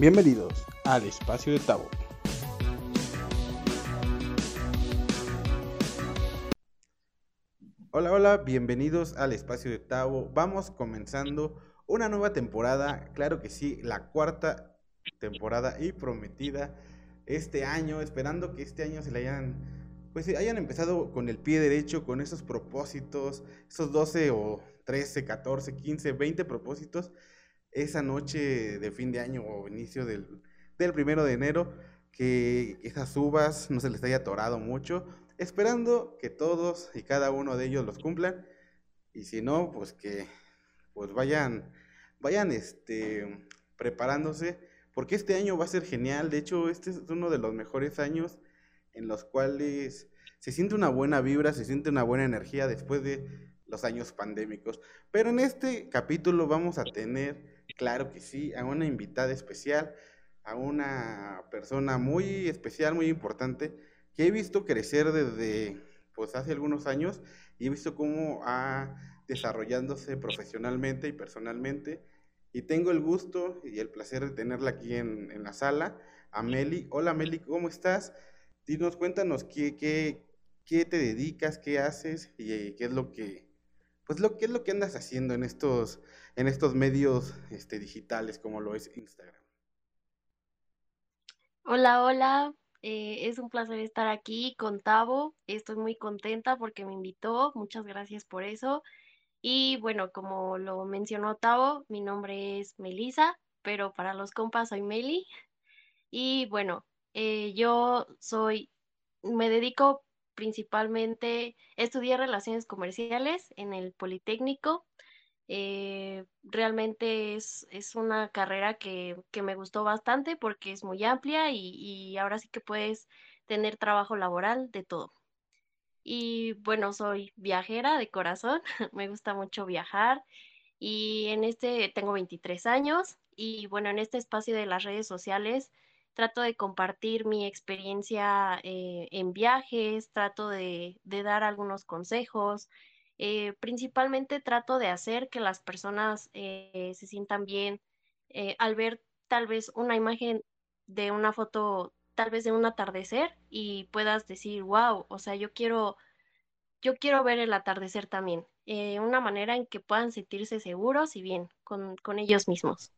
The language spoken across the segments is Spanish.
Bienvenidos al espacio de Tabo. Hola, hola, bienvenidos al espacio de Tabo. Vamos comenzando una nueva temporada, claro que sí, la cuarta temporada y prometida este año, esperando que este año se le hayan, pues hayan empezado con el pie derecho, con esos propósitos, esos 12 o 13, 14, 15, 20 propósitos esa noche de fin de año o inicio del, primero de enero, que esas uvas no se les haya atorado mucho, esperando que todos y cada uno de ellos los cumplan, y si no, pues que pues vayan, vayan este, preparándose, porque este año va a ser genial, de hecho este es uno de los mejores años en los cuales se siente una buena vibra, se siente una buena energía después de los años pandémicos. Pero en este capítulo vamos a tener Claro que sí, a una invitada especial, a una persona muy especial, muy importante, que he visto crecer desde pues hace algunos años y he visto cómo ha desarrollándose profesionalmente y personalmente. Y tengo el gusto y el placer de tenerla aquí en, en la sala, a. Hola Meli, ¿cómo estás? Dinos, cuéntanos qué, qué, qué te dedicas, qué haces y qué es lo que, pues lo que es lo que andas haciendo en estos, en estos medios este, digitales como lo es Instagram. Hola, hola. Eh, es un placer estar aquí con Tavo. Estoy muy contenta porque me invitó. Muchas gracias por eso. Y bueno, como lo mencionó Tavo, mi nombre es Melisa, pero para los compas soy Meli. Y bueno, eh, yo soy, me dedico principalmente estudié relaciones comerciales en el Politécnico. Eh, realmente es, una carrera que, me gustó bastante porque es muy amplia y, y ahora sí que puedes tener trabajo laboral de todo. Y bueno, soy viajera de corazón, me gusta mucho viajar y en este tengo 23 años y bueno, en este espacio de las redes sociales trato de compartir mi experiencia eh, en viajes, trato de, dar algunos consejos. Eh, principalmente trato de hacer que las personas eh, se sientan bien al ver tal vez una imagen de una foto, tal vez de un atardecer y puedas decir, wow, o sea, yo quiero, yo quiero ver el atardecer también. una manera en que puedan sentirse seguros y bien con, con ellos mismos.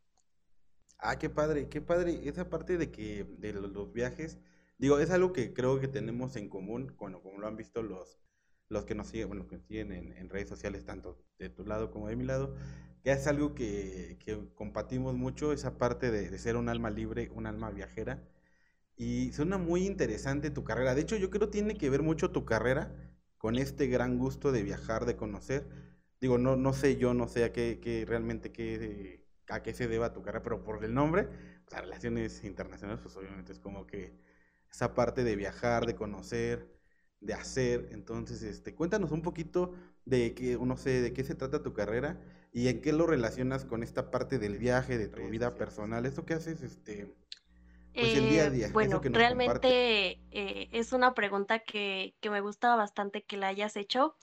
Ah, qué padre, qué padre. Esa parte de que de los, viajes, digo, es algo que creo que tenemos en común, bueno, como lo han visto los, los que nos siguen, bueno, que siguen en, redes sociales, tanto de tu lado como de mi lado, que es algo que, que compartimos mucho, esa parte de, ser un alma libre, un alma viajera. Y suena muy interesante tu carrera. De hecho, yo creo que tiene que ver mucho tu carrera con este gran gusto de viajar, de conocer. Digo, no, no sé yo, no sé a qué, qué realmente qué a qué se deba tu carrera, pero por el nombre, las relaciones internacionales, pues obviamente es como que esa parte de viajar, de conocer, de hacer. Entonces, este, cuéntanos un poquito de qué, no sé, de qué se trata tu carrera y en qué lo relacionas con esta parte del viaje, de tu vida personal. Eso que haces, este, pues el día a día. Bueno, realmente eh, es una pregunta que, que me gusta bastante que la hayas hecho,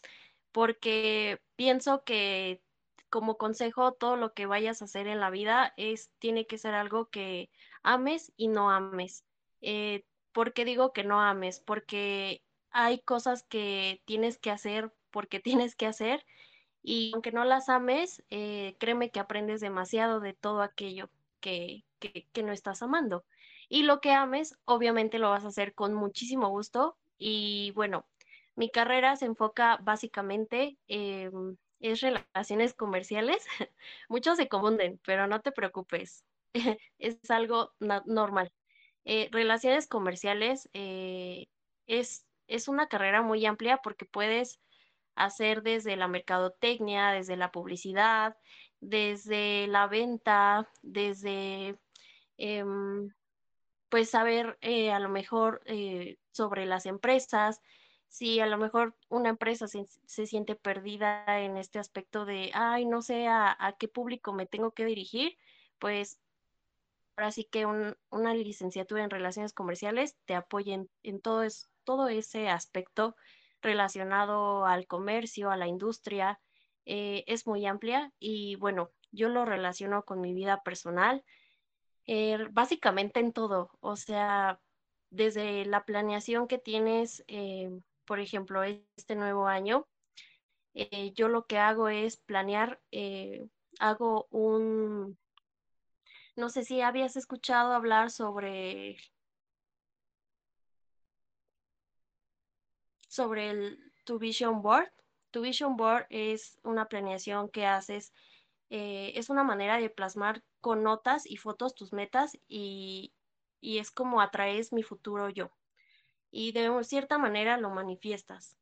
porque pienso que como consejo, todo lo que vayas a hacer en la vida es, tiene que ser algo que ames y no ames. Eh, ¿Por qué digo que no ames? Porque hay cosas que tienes que hacer porque tienes que hacer y aunque no las ames, eh, créeme que aprendes demasiado de todo aquello que, que, no estás amando. Y lo que ames, obviamente lo vas a hacer con muchísimo gusto. Y bueno, mi carrera se enfoca básicamente en es relaciones comerciales. Muchos se confunden, pero no te preocupes, es algo normal. Eh, relaciones comerciales eh, es, es una carrera muy amplia porque puedes hacer desde la mercadotecnia, desde la publicidad, desde la venta, desde em, pues saber eh, a lo mejor sobre las empresas, si a lo mejor una empresa se, siente perdida en este aspecto de, ay, no sé a, qué público me tengo que dirigir, pues ahora sí que una licenciatura en relaciones comerciales te apoya en, todo, es, todo ese aspecto relacionado al comercio, a la industria, eh, es muy amplia y bueno, yo lo relaciono con mi vida personal. Eh, básicamente en todo, o sea, desde la planeación que tienes, eh, por ejemplo, este nuevo año, yo lo que hago es planear, hago un, no sé si habías escuchado hablar sobre sobre el Tu Vision Board. Tu Vision Board es una planeación que haces, eh, es una manera de plasmar con notas y fotos tus metas y, es como atraes mi futuro yo. Y de cierta manera lo manifiestas.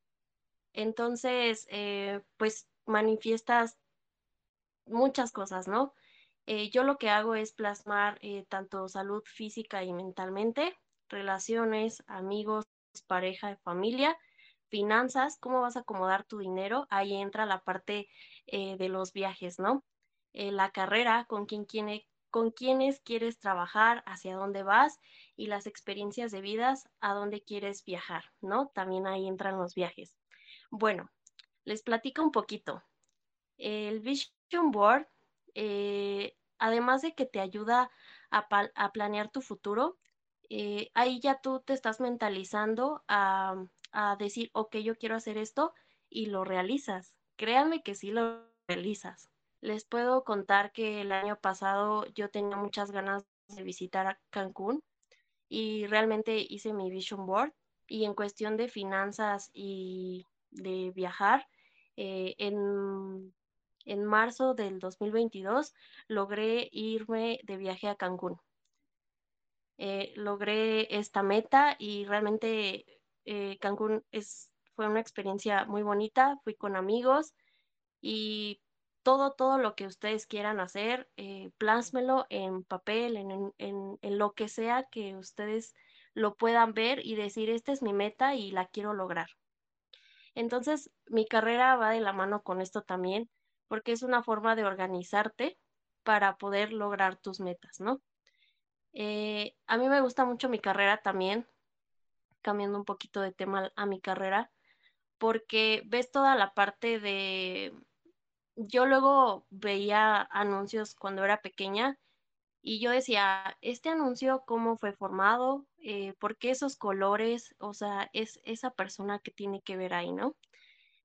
Entonces, eh, pues manifiestas muchas cosas, ¿no? Eh, yo lo que hago es plasmar tanto salud física y mentalmente, relaciones, amigos, pareja, familia finanzas, cómo vas a acomodar tu dinero, ahí entra la parte eh, de los viajes, ¿no? Eh, la carrera, con quién, con quiénes quieres trabajar, hacia dónde vas y las experiencias de vidas, a dónde quieres viajar, ¿no? También ahí entran los viajes. Bueno, les platico un poquito. El Vision Board, eh, además de que te ayuda a, a planear tu futuro, ahí ya tú te estás mentalizando a a decir, ok, yo quiero hacer esto y lo realizas. Créanme que sí lo realizas. Les puedo contar que el año pasado yo tenía muchas ganas de visitar Cancún y realmente hice mi vision board y en cuestión de finanzas y de viajar, eh, en, en marzo del 2022 logré irme de viaje a Cancún. Eh, logré esta meta y realmente eh, Cancún es, fue una experiencia muy bonita, fui con amigos y todo, todo lo que ustedes quieran hacer, eh, plásmelo en papel, en, en, en, lo que sea que ustedes lo puedan ver y decir, esta es mi meta y la quiero lograr. Entonces, mi carrera va de la mano con esto también, porque es una forma de organizarte para poder lograr tus metas, ¿no? Eh, a mí me gusta mucho mi carrera también cambiando un poquito de tema a mi carrera, porque ves toda la parte de... Yo luego veía anuncios cuando era pequeña y yo decía, este anuncio, ¿cómo fue formado? Eh, ¿Por qué esos colores? O sea, es esa persona que tiene que ver ahí, ¿no?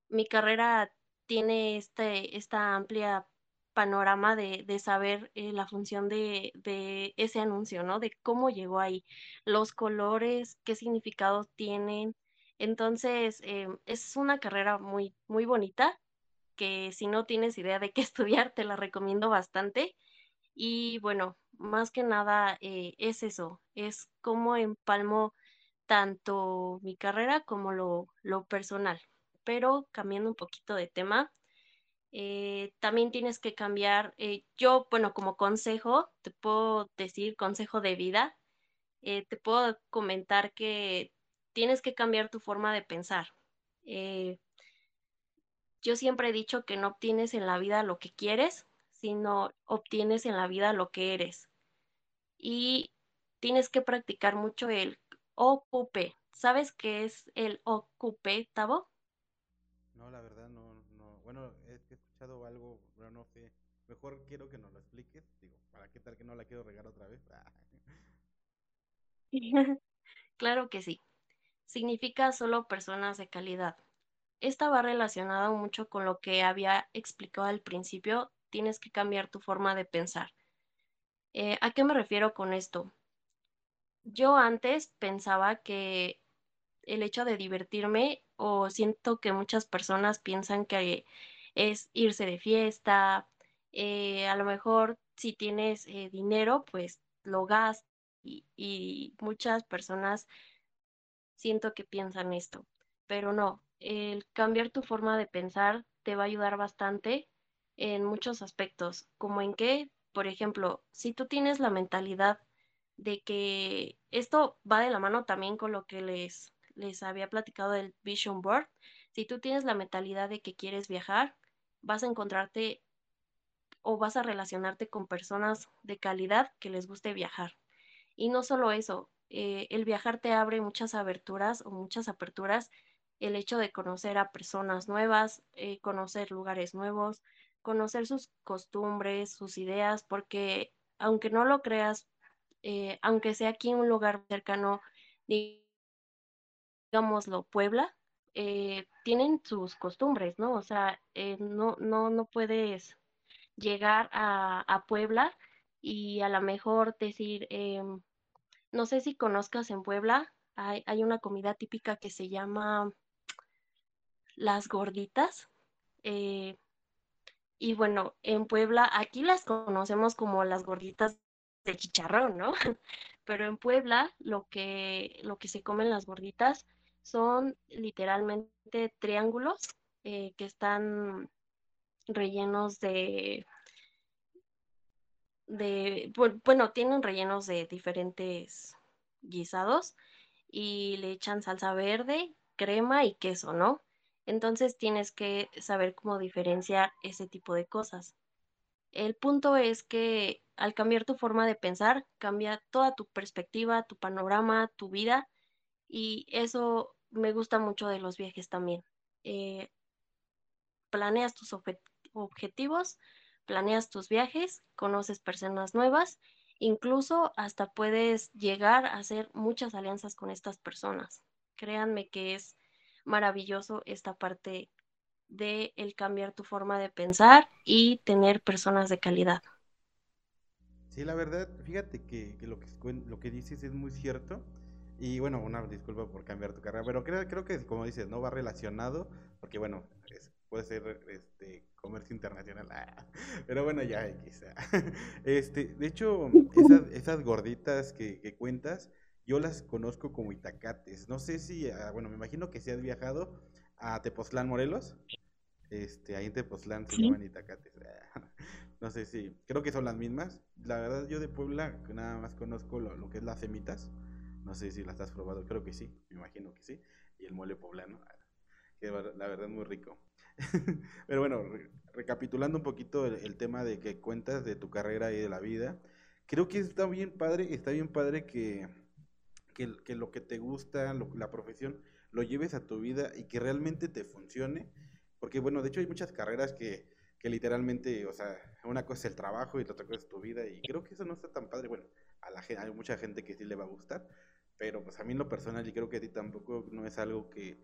Mi carrera tiene este, esta amplia panorama de, de saber eh, la función de, de, ese anuncio, ¿no? De cómo llegó ahí, los colores, qué significados tienen. Entonces, eh, es una carrera muy, muy bonita, que si no tienes idea de qué estudiar, te la recomiendo bastante. Y bueno, más que nada eh, es eso, es cómo empalmo tanto mi carrera como lo, lo personal. Pero cambiando un poquito de tema, eh, también tienes que cambiar, eh, yo, bueno, como consejo, te puedo decir, consejo de vida, eh, te puedo comentar que tienes que cambiar tu forma de pensar. yo siempre he dicho que no obtienes en la vida lo que quieres, sino obtienes en la vida lo que eres. Y tienes que practicar mucho el ocupe. ¿Sabes qué es el ocupe, Tavo? No, la verdad no, no. Bueno, algo, pero no sé. Mejor quiero que nos lo expliques. Digo, ¿para qué tal que no la quiero regar otra vez? claro que sí. Significa solo personas de calidad. Esta va relacionada mucho con lo que había explicado al principio. Tienes que cambiar tu forma de pensar. Eh, ¿A qué me refiero con esto? Yo antes pensaba que el hecho de divertirme o siento que muchas personas piensan que es irse de fiesta, eh, a lo mejor si tienes eh, dinero, pues lo gastas y, muchas personas siento que piensan esto, pero no, el cambiar tu forma de pensar te va a ayudar bastante en muchos aspectos, como en que, por ejemplo, si tú tienes la mentalidad de que esto va de la mano también con lo que les, les había platicado del Vision Board, si tú tienes la mentalidad de que quieres viajar, vas a encontrarte o vas a relacionarte con personas de calidad que les guste viajar. Y no solo eso, eh, el viajar te abre muchas aberturas o muchas aperturas, el hecho de conocer a personas nuevas, eh, conocer lugares nuevos, conocer sus costumbres, sus ideas, porque aunque no lo creas, eh, aunque sea aquí un lugar cercano, digámoslo, Puebla, eh, tienen sus costumbres, ¿no? O sea, eh, no, no, no puedes llegar a, a, Puebla y a lo mejor decir, em, no sé si conozcas en Puebla, hay, hay, una comida típica que se llama las gorditas. Eh, y bueno, en Puebla, aquí las conocemos como las gorditas de chicharrón, ¿no? Pero en Puebla lo que, lo que se comen las gorditas son literalmente triángulos eh, que están rellenos de, de, bueno, tienen rellenos de diferentes guisados y le echan salsa verde, crema y queso, ¿no? Entonces tienes que saber cómo diferenciar ese tipo de cosas. El punto es que al cambiar tu forma de pensar, cambia toda tu perspectiva, tu panorama, tu vida y eso me gusta mucho de los viajes también. Eh, planeas tus objetivos, planeas tus viajes, conoces personas nuevas, incluso hasta puedes llegar a hacer muchas alianzas con estas personas. Créanme que es maravilloso esta parte de el cambiar tu forma de pensar y tener personas de calidad. Sí, la verdad, fíjate que, lo, que lo que dices es muy cierto. Y bueno, una disculpa por cambiar tu carrera, pero creo, creo que como dices, no va relacionado, porque bueno, puede ser este comercio internacional, ah, pero bueno, ya quizá. Este, de hecho, esas, esas gorditas que, que, cuentas, yo las conozco como itacates. No sé si, ah, bueno, me imagino que si has viajado a Tepoztlán, Morelos. Este, ahí en Tepoztlán se llaman itacates. No sé si, creo que son las mismas. La verdad, yo de Puebla nada más conozco lo, lo que es las semitas no sé si las has probado, creo que sí, me imagino que sí. Y el mole poblano, que la verdad muy rico. Pero bueno, recapitulando un poquito el, tema de que cuentas de tu carrera y de la vida, creo que está bien padre, está bien padre que, que, lo que te gusta, la profesión, lo lleves a tu vida y que realmente te funcione. Porque bueno, de hecho hay muchas carreras que, que literalmente, o sea, una cosa es el trabajo y la otra cosa es tu vida y creo que eso no está tan padre. Bueno, a la hay mucha gente que sí le va a gustar, pero pues a mí en lo personal, y creo que a ti tampoco, no es algo que,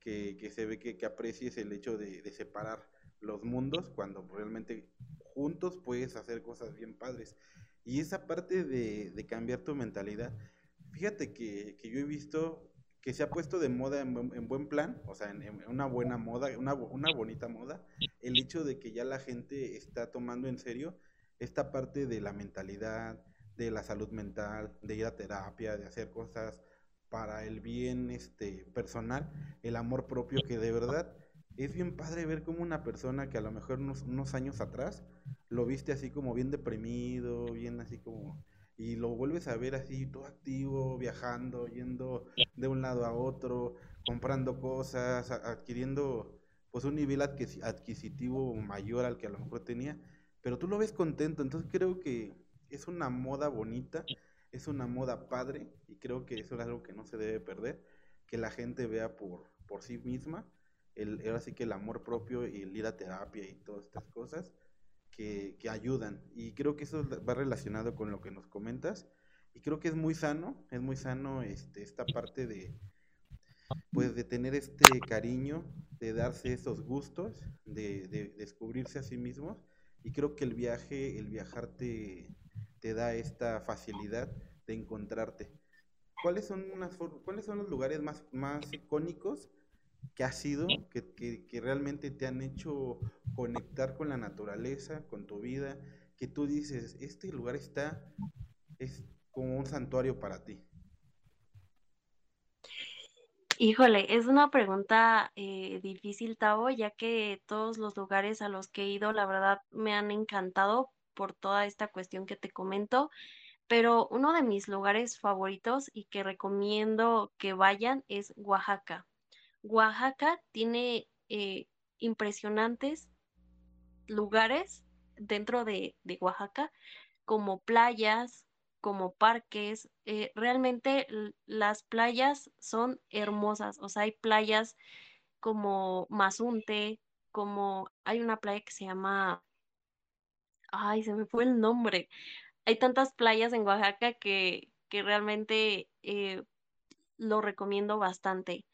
que, se ve que, que, aprecies el hecho de, separar los mundos cuando realmente juntos puedes hacer cosas bien padres. Y esa parte de, de cambiar tu mentalidad, fíjate que, que, yo he visto que se ha puesto de moda en, buen plan, o sea, en, una buena moda, una, una, bonita moda, el hecho de que ya la gente está tomando en serio esta parte de la mentalidad, de la salud mental, de ir a terapia, de hacer cosas para el bien este, personal, el amor propio, que de verdad es bien padre ver como una persona que a lo mejor unos, unos años atrás lo viste así como bien deprimido, bien así como y lo vuelves a ver así todo activo, viajando, yendo de un lado a otro, comprando cosas, adquiriendo pues un nivel adquisitivo mayor al que a lo mejor tenía, pero tú lo ves contento, entonces creo que es una moda bonita, es una moda padre y creo que eso es algo que no se debe perder, que la gente vea por, por sí misma, el, ahora sí que el amor propio y el ir a terapia y todas estas cosas que, que ayudan. Y creo que eso va relacionado con lo que nos comentas y creo que es muy sano, es muy sano este, esta parte de, pues de tener este cariño, de darse esos gustos, de, de, descubrirse a sí mismos. Y creo que el viaje, el viajarte te da esta facilidad de encontrarte. ¿Cuáles son, ¿cuáles son los lugares más, más icónicos que has sido, que, que, realmente te han hecho conectar con la naturaleza, con tu vida, que tú dices, este lugar está, es como un santuario para ti? Híjole, es una pregunta eh, difícil, Tavo, ya que todos los lugares a los que he ido, la verdad, me han encantado, por toda esta cuestión que te comento, pero uno de mis lugares favoritos y que recomiendo que vayan es Oaxaca. Oaxaca tiene eh, impresionantes lugares dentro de, Oaxaca, como playas, como parques. Eh, realmente las playas son hermosas, o sea, hay playas como Mazunte, como hay una playa que se llama ay, se me fue el nombre. hay tantas playas en Oaxaca que, que realmente eh, lo recomiendo bastante.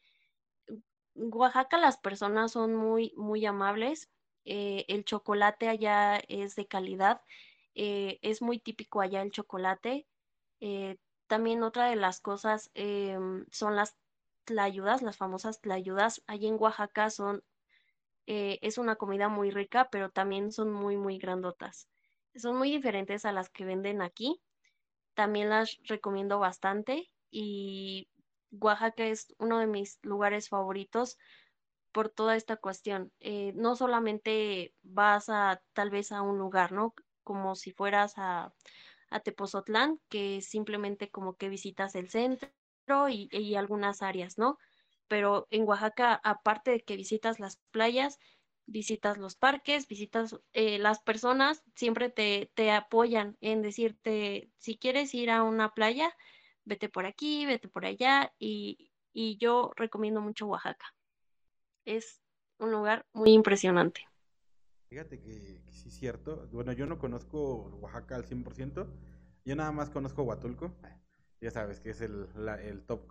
Oaxaca las personas son muy, muy amables. Eh, el chocolate allá es de calidad. Eh, es muy típico allá el chocolate. también otra de las cosas em, son las tlayudas, las famosas tlayudas. Allí en Oaxaca son, es una comida muy rica, pero también son muy, muy grandotas. Son muy diferentes a las que venden aquí. También las recomiendo bastante y Oaxaca es uno de mis lugares favoritos por toda esta cuestión. Eh, no solamente vas a tal vez a un lugar, ¿no? Como si fueras a, a Tepozotlán, que simplemente como que visitas el centro y algunas áreas, ¿no? Pero en Oaxaca, aparte de que visitas las playas, visitas los parques, visitas eh, las personas, siempre te, te, apoyan en decirte, si quieres ir a una playa, vete por aquí, vete por allá, y, y yo recomiendo mucho Oaxaca. Es un lugar muy impresionante. Fíjate que, sí es cierto. Bueno, yo no conozco Oaxaca al 100%. Yo nada más conozco Huatulco. Ya sabes que es el, el top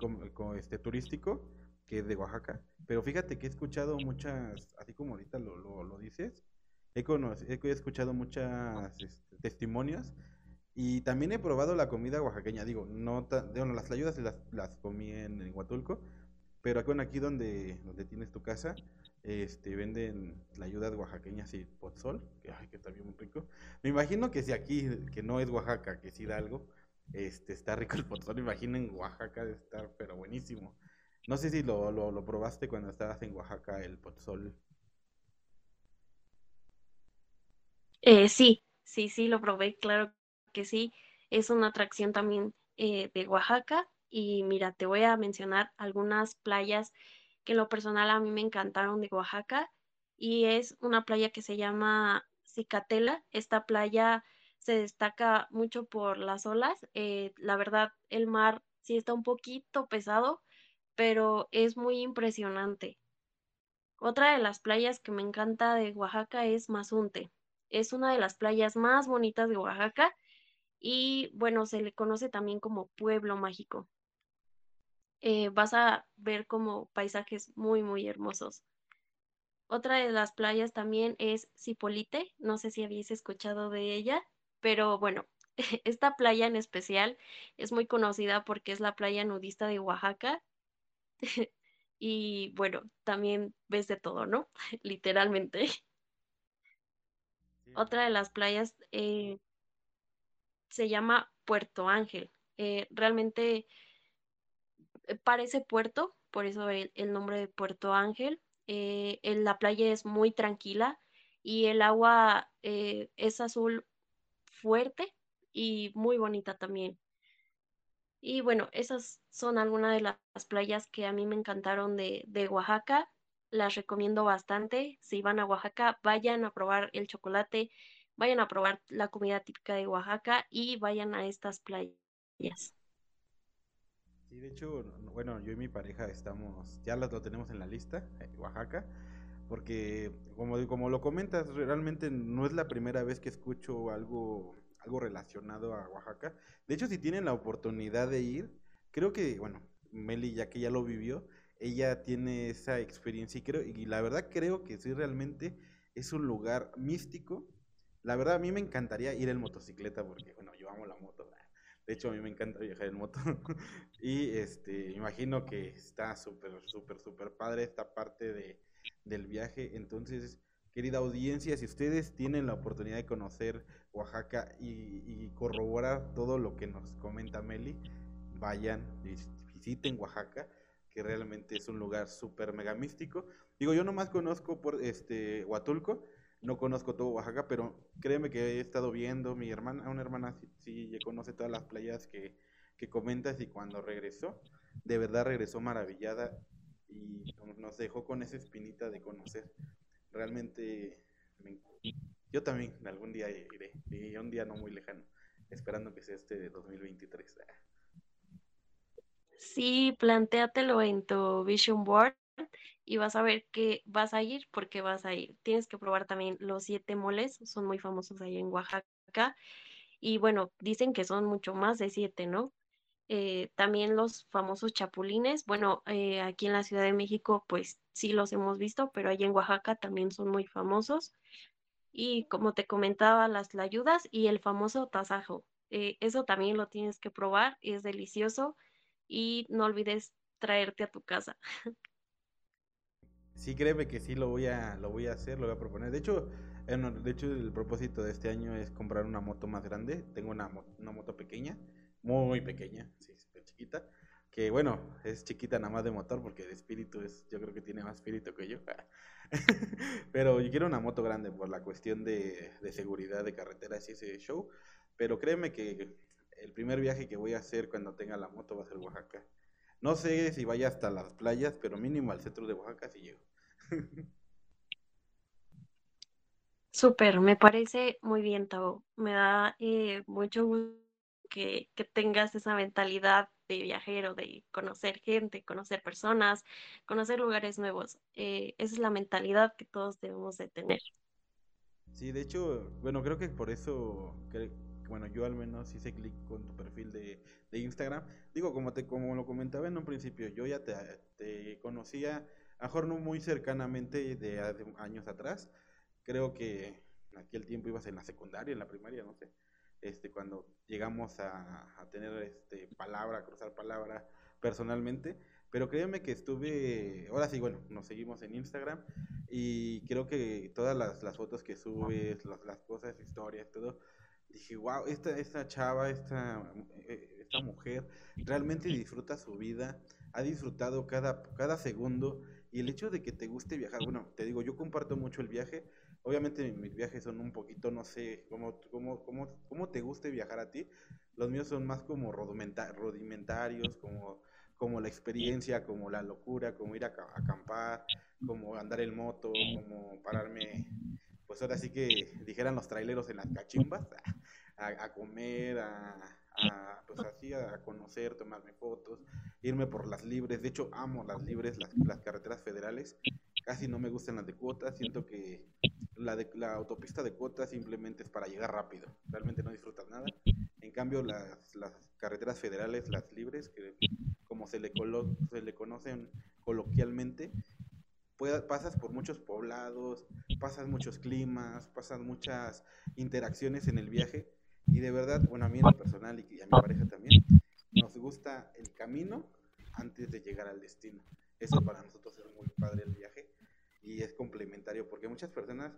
este, turístico que es de Oaxaca. Pero fíjate que he escuchado muchas, así como ahorita lo, lo, dices, he, he escuchado muchas este, testimonios y también he probado la comida oaxaqueña. Digo, no bueno, las ayudas las, las comí en, Huatulco, pero aquí, bueno, aquí donde, donde tienes tu casa, este, venden la ayuda oaxaqueña así, pozol, que, ay, que está bien muy rico. Me imagino que si aquí, que no es Oaxaca, que es Hidalgo, este, está rico el pozol, imaginen Oaxaca de estar, pero buenísimo. No sé si lo, lo, probaste cuando estabas en Oaxaca, el pozol. Eh, sí, sí, sí, lo probé, claro que sí. Es una atracción también eh, de Oaxaca. Y mira, te voy a mencionar algunas playas que en lo personal a mí me encantaron de Oaxaca. Y es una playa que se llama Cicatela. Esta playa se destaca mucho por las olas. Eh, la verdad, el mar sí está un poquito pesado, pero es muy impresionante. Otra de las playas que me encanta de Oaxaca es Mazunte. Es una de las playas más bonitas de Oaxaca y bueno, se le conoce también como pueblo mágico. Eh, vas a ver como paisajes muy, muy hermosos. Otra de las playas también es Cipolite, no sé si habéis escuchado de ella, pero bueno, esta playa en especial es muy conocida porque es la playa nudista de Oaxaca y bueno, también ves de todo, ¿no? Literalmente. Otra de las playas eh, se llama Puerto Ángel. Eh, realmente eh, parece puerto, por eso el, nombre de Puerto Ángel. en la playa es muy tranquila y el agua es azul fuerte y muy bonita también. Y bueno, esas son algunas de las playas que a mí me encantaron de, de Oaxaca. Las recomiendo bastante. Si van a Oaxaca, vayan a probar el chocolate, vayan a probar la comida típica de Oaxaca y vayan a estas playas. Sí, de hecho, bueno, yo y mi pareja estamos, ya lo tenemos en la lista, eh, Oaxaca, porque como, como lo comentas, realmente no es la primera vez que escucho algo algo relacionado a Oaxaca. De hecho, si tienen la oportunidad de ir, creo que, bueno, Meli, ya que ya lo vivió, ella tiene esa experiencia y creo, y la verdad creo que sí realmente es un lugar místico. La verdad a mí me encantaría ir en motocicleta porque, bueno, yo amo la moto. De hecho, a mí me encanta viajar en moto. y este, imagino que está súper, súper, súper padre esta parte de, del viaje. Entonces, querida audiencia, si ustedes tienen la oportunidad de conocer Oaxaca y, corroborar todo lo que nos comenta Meli, vayan, visiten Oaxaca, que realmente es un lugar súper mega místico. Digo, yo nomás conozco por este Huatulco, no conozco todo Oaxaca, pero créeme que he estado viendo, mi hermana, una hermana sí, sí conoce todas las playas que, que comentas y cuando regresó, de verdad regresó maravillada y nos dejó con esa espinita de conocer realmente yo también algún día iré, y un día no muy lejano, esperando que sea este de 2023. Sí, plantéatelo en tu vision board y vas a ver que vas a ir porque vas a ir. Tienes que probar también los siete moles, son muy famosos ahí en Oaxaca. y bueno, dicen que son mucho más de siete, ¿no? Eh, también los famosos chapulines, bueno, eh, aquí en la Ciudad de México pues sí los hemos visto, pero allá en Oaxaca también son muy famosos. Y como te comentaba, las layudas y el famoso tasajo. Eh, eso también lo tienes que probar, es delicioso y no olvides traerte a tu casa. Sí, créeme que sí lo voy a, lo voy a hacer, lo voy a proponer. De hecho, de hecho el propósito de este año es comprar una moto más grande. Tengo una, una moto pequeña, muy pequeña, sí, súper chiquita. Que bueno, es chiquita nada más de motor porque de espíritu es, yo creo que tiene más espíritu que yo. Pero yo quiero una moto grande por la cuestión de, seguridad de carreteras y ese show. Pero créeme que el primer viaje que voy a hacer cuando tenga la moto va a ser Oaxaca. No sé si vaya hasta las playas, pero mínimo al centro de Oaxaca si llego. Súper, me parece muy bien, Tavo. Me da eh, mucho gusto que, tengas esa mentalidad de viajero, de conocer gente, conocer personas, conocer lugares nuevos. Eh, esa es la mentalidad que todos debemos de tener. Sí, de hecho, bueno, creo que por eso bueno, yo al menos hice clic con tu perfil de, Instagram. Digo, como te como lo comentaba en un principio, yo ya te, conocía, a mejor no muy cercanamente de, años atrás. Creo que aquí el tiempo ibas en la secundaria, en la primaria, no sé. Este, cuando llegamos a, a tener este palabra, a cruzar palabra personalmente. Pero créeme que estuve, ahora sí, bueno, nos seguimos en Instagram y creo que todas las, las fotos que subes, las, las cosas, historias, todo, dije, wow, esta, esta chava, esta, eh, esta mujer realmente disfruta su vida, ha disfrutado cada, cada segundo y el hecho de que te guste viajar, bueno, te digo, yo comparto mucho el viaje, obviamente mis viajes son un poquito, no sé, cómo, cómo, cómo, cómo te guste viajar a ti, los míos son más como rudimentarios, como, como la experiencia, como la locura, como ir a acampar, como andar en moto, como pararme pues ahora sí que dijeran los traileros en las cachimbas, a, comer, a, pues así, a conocer, tomarme fotos, irme por las libres. De hecho, amo las libres, las, las carreteras federales. Casi no me gustan las de cuotas. Siento que la, de, la autopista de cuotas simplemente es para llegar rápido. Realmente no disfrutas nada. En cambio, las, carreteras federales, las libres, que como se le, se le conocen coloquialmente, pasas por muchos poblados, pasas muchos climas, pasas muchas interacciones en el viaje y de verdad, bueno, a mí en lo personal y a mi pareja también, nos gusta el camino antes de llegar al destino. Eso para nosotros es muy padre el viaje y es complementario porque muchas personas,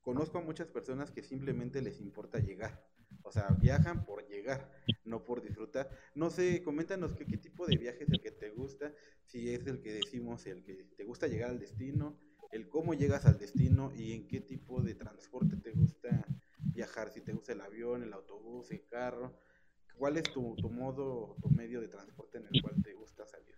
conozco a muchas personas que simplemente les importa llegar. O sea, viajan por llegar, no por disfrutar. No sé, coméntanos qué, tipo de viaje es el que te gusta, si es el que decimos, el que te gusta llegar al destino, el cómo llegas al destino y en qué tipo de transporte te gusta viajar, si te gusta el avión, el autobús, el carro, cuál es tu, tu modo, tu medio de transporte en el cual te gusta salir.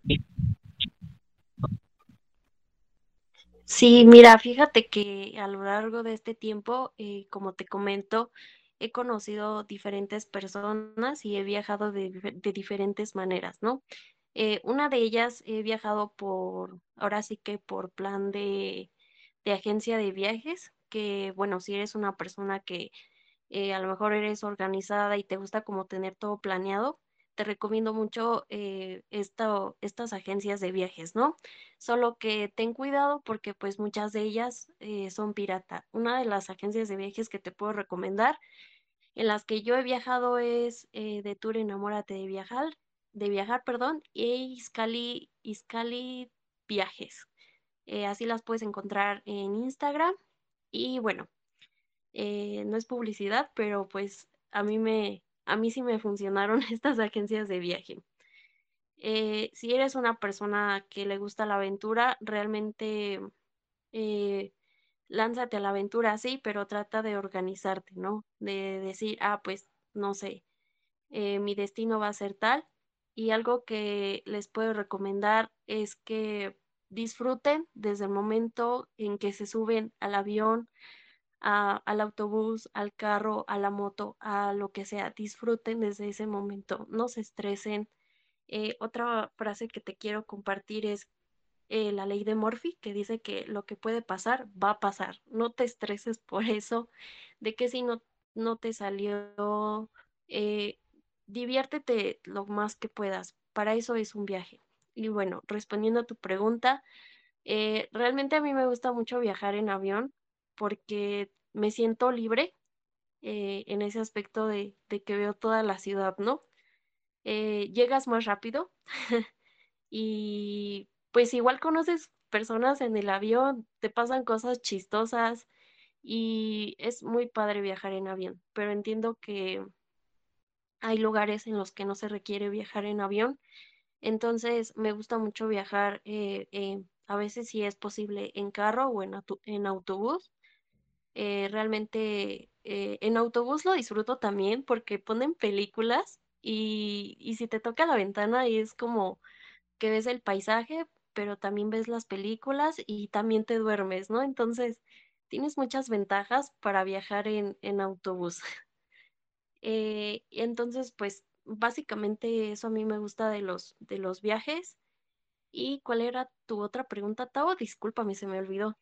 Sí, mira, fíjate que a lo largo de este tiempo, eh, como te comento, he conocido diferentes personas y he viajado de, diferentes maneras, ¿no? Eh, una de ellas he viajado por, ahora sí que por plan de, de agencia de viajes, que bueno, si eres una persona que eh, a lo mejor eres organizada y te gusta como tener todo planeado, te recomiendo mucho eh, estas agencias de viajes, ¿no? Solo que ten cuidado porque pues muchas de ellas eh, son pirata. Una de las agencias de viajes que te puedo recomendar, en las que yo he viajado es de Tour Enamórate de Viajar, de viajar, perdón, y Iscali, Iscali Viajes. Eh, así las puedes encontrar en Instagram. Y bueno, eh, no es publicidad, pero pues a mí me, a mí sí me funcionaron estas agencias de viaje. Eh, si eres una persona que le gusta la aventura, realmente lánzate a la aventura, sí, pero trata de organizarte, ¿no? De decir, ah, pues no sé, mi destino va a ser tal y algo que les puedo recomendar es que disfruten desde el momento en que se suben al avión, al autobús, al carro, a la moto, a lo que sea. Disfruten desde ese momento, no se estresen. Eh, otra frase que te quiero compartir es eh, la ley de Murphy, que dice que lo que puede pasar va a pasar. No te estreses por eso, de que si no no te salió, eh, diviértete lo más que puedas. Para eso es un viaje. Y bueno, respondiendo a tu pregunta, realmente a mí me gusta mucho viajar en avión porque me siento libre eh, en ese aspecto de, que veo toda la ciudad, ¿no? Eh, llegas más rápido y pues igual conoces personas en el avión, te pasan cosas chistosas y es muy padre viajar en avión, pero entiendo que hay lugares en los que no se requiere viajar en avión, entonces me gusta mucho viajar eh, a veces si es posible en carro o en, en autobús. Eh, realmente eh, en autobús lo disfruto también porque ponen películas y, y si te toca la ventana y es como que ves el paisaje, pero también ves las películas y también te duermes, ¿no? Entonces, tienes muchas ventajas para viajar en, en autobús. Eh, entonces, pues básicamente eso a mí me gusta de los, de los viajes. ¿Y cuál era tu otra pregunta, Tao? Discúlpame, se me olvidó.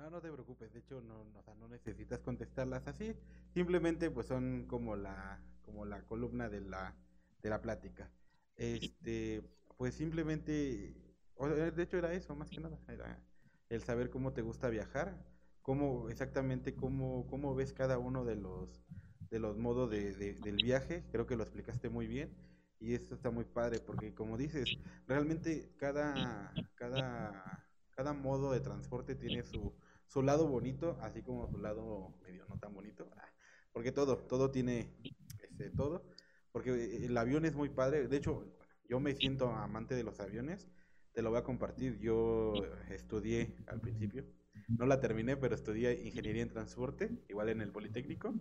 No, no te preocupes, de hecho no, no, o sea, no necesitas contestarlas así, simplemente pues son como la, como la columna de la, de la plática. Este, pues simplemente, de hecho era eso, más que nada, era el saber cómo te gusta viajar, cómo exactamente cómo, cómo ves cada uno de los, de los modos de, del viaje, creo que lo explicaste muy bien y esto está muy padre porque como dices, realmente cada, cada, cada modo de transporte tiene su, su lado bonito, así como su lado medio no tan bonito, ah, porque todo, todo tiene este, todo, porque el avión es muy padre, de hecho, yo me siento amante de los aviones, te lo voy a compartir, yo estudié al principio, no la terminé, pero estudié ingeniería en transporte, igual en el Politécnico,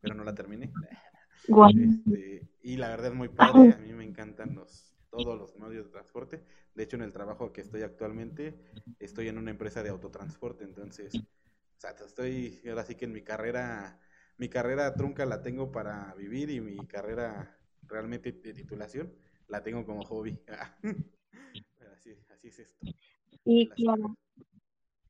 pero no la terminé. Este, y la verdad es muy padre, a mí me encantan los, todos los medios de transporte. De hecho, en el trabajo que estoy actualmente, estoy en una empresa de autotransporte, entonces, o sea, estoy ahora sí que en mi carrera, mi carrera trunca la tengo para vivir y mi carrera realmente de titulación la tengo como hobby. así, así es esto. Y claro.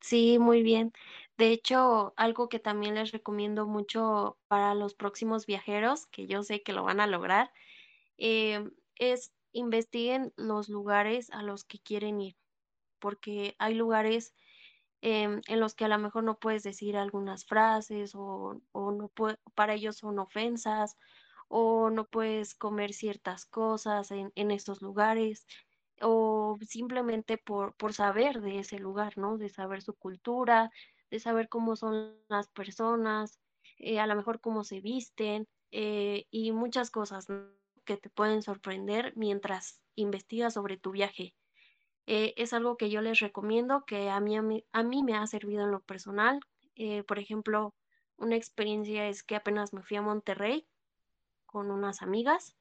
Sí, muy bien. De hecho, algo que también les recomiendo mucho para los próximos viajeros, que yo sé que lo van a lograr, eh, es investiguen los lugares a los que quieren ir, porque hay lugares em, en los que a lo mejor no puedes decir algunas frases o, no para ellos son ofensas o no puedes comer ciertas cosas en, en estos lugares o simplemente por, por saber de ese lugar, ¿no? De saber su cultura, de saber cómo son las personas, eh, a lo mejor cómo se visten eh, y muchas cosas. Que te pueden sorprender mientras investigas sobre tu viaje. Eh, es algo que yo les recomiendo, que a mí, a mí, me ha servido en lo personal. Eh, por ejemplo, una experiencia es que apenas me fui a Monterrey con unas amigas.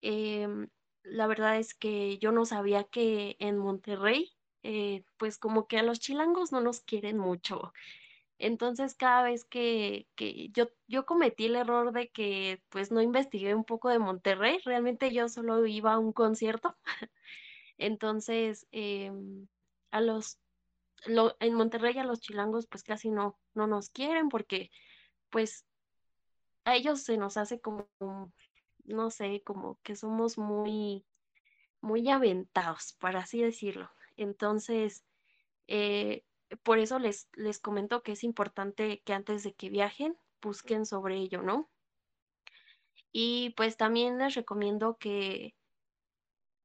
Em, la verdad es que yo no sabía que en Monterrey, eh, pues como que a los chilangos no nos quieren mucho. Entonces, cada vez que, yo, yo cometí el error de que pues no investigué un poco de Monterrey, realmente yo solo iba a un concierto. Entonces, em, a los, en Monterrey a los chilangos pues casi no, no nos quieren porque pues a ellos se nos hace como, no sé, como que somos muy, muy aventados, para así decirlo. Entonces, eh, por eso les, les comento que es importante que antes de que viajen busquen sobre ello, ¿no? Y pues también les recomiendo que,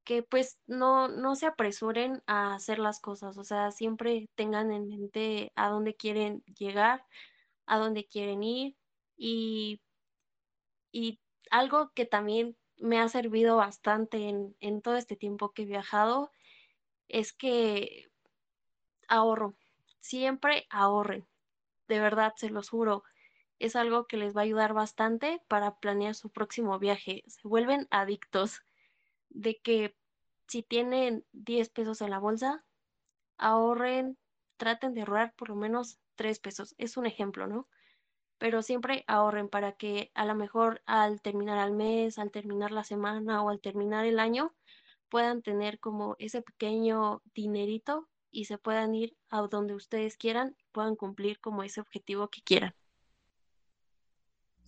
que pues no, no se apresuren a hacer las cosas, o sea, siempre tengan en mente a dónde quieren llegar, a dónde quieren ir y, y algo que también me ha servido bastante en, en todo este tiempo que he viajado es que ahorro siempre ahorren. De verdad, se los juro. Es algo que les va a ayudar bastante para planear su próximo viaje. Se vuelven adictos de que si tienen 10 pesos en la bolsa, ahorren, traten de ahorrar por lo menos 3 pesos. Es un ejemplo, ¿no? Pero siempre ahorren para que a lo mejor al terminar el mes, al terminar la semana o al terminar el año, puedan tener como ese pequeño dinerito y se puedan ir a donde ustedes quieran, puedan cumplir como ese objetivo que quieran.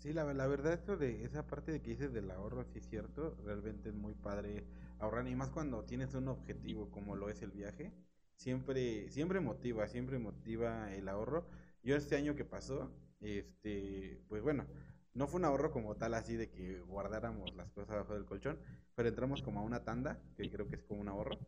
Sí, la, verdad, esto de esa parte de que dices del ahorro, sí es cierto, realmente es muy padre ahorrar, y más cuando tienes un objetivo como lo es el viaje, siempre, siempre motiva, siempre motiva el ahorro. Yo este año que pasó, este, pues bueno, no fue un ahorro como tal así de que guardáramos las cosas abajo del colchón, pero entramos como a una tanda, que creo que es como un ahorro,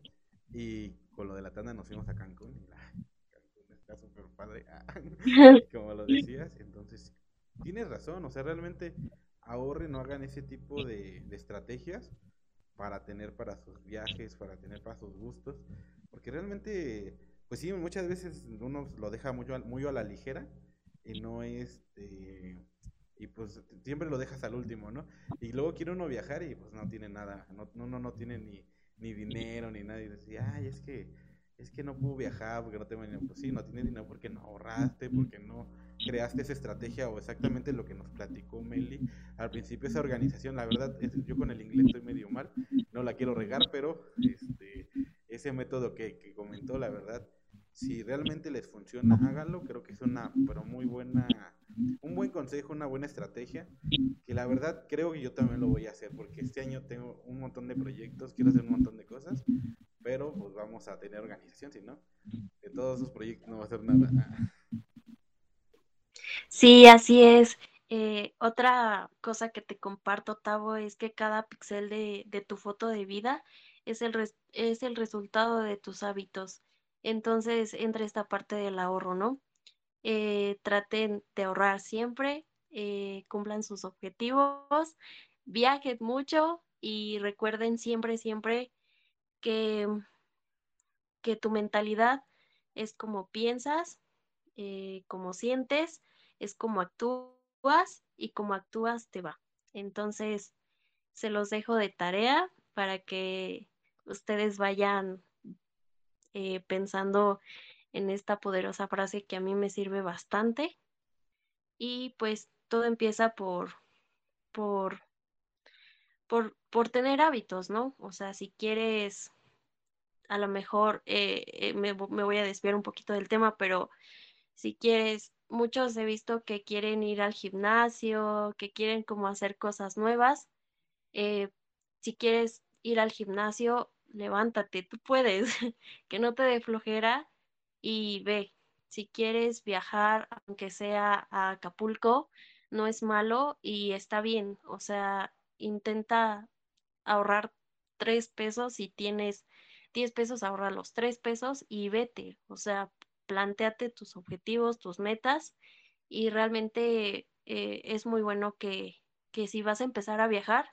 y con lo de la tanda nos fuimos a Cancún, y la, Cancún está súper padre, como lo decías, entonces tienes razón, o sea, realmente ahorren, no hagan ese tipo de, estrategias para tener para sus viajes, para tener para sus gustos, porque realmente, pues sí, muchas veces uno lo deja muy, muy a la ligera y no este y pues siempre lo dejas al último, ¿no? Y luego quiere uno viajar y pues no tiene nada, no, no, no tiene ni, ni dinero ni nada y decía, ay, es que es que no puedo viajar porque no tengo dinero. Pues sí, no tienes dinero porque no ahorraste, porque no creaste esa estrategia o exactamente lo que nos platicó Meli al principio, esa organización. La verdad, yo con el inglés estoy medio mal, no la quiero regar, pero este, ese método que, que comentó, la verdad, si realmente les funciona, háganlo. Creo que es una, pero muy buena, un buen consejo, una buena estrategia, que la verdad creo que yo también lo voy a hacer, porque este año tengo un montón de proyectos, quiero hacer un montón de cosas, pero pues vamos a tener organización, si no, de todos esos proyectos no va a ser nada. Sí, así es. Eh, otra cosa que te comparto, Tavo, es que cada pixel de, de tu foto de vida es el, es el resultado de tus hábitos. Entonces entra esta parte del ahorro, ¿no? Eh, traten de ahorrar siempre, eh, cumplan sus objetivos, viajen mucho y recuerden siempre, siempre que, que tu mentalidad es como piensas, eh, como sientes, es como actúas y como actúas te va. Entonces, se los dejo de tarea para que ustedes vayan eh, pensando en esta poderosa frase que a mí me sirve bastante. Y pues todo empieza por, por, por, por tener hábitos, ¿no? O sea, si quieres, a lo mejor eh, eh, me, me voy a desviar un poquito del tema, pero si quieres, muchos he visto que quieren ir al gimnasio, que quieren como hacer cosas nuevas. si quieres ir al gimnasio, levántate, tú puedes, que no te dé flojera y ve, si quieres viajar, aunque sea a Acapulco, no es malo y está bien, o sea, intenta ahorrar tres pesos si tienes diez pesos, ahorra los tres pesos y vete, o sea, planteate tus objetivos, tus metas y realmente eh, es muy bueno que, que si vas a empezar a viajar,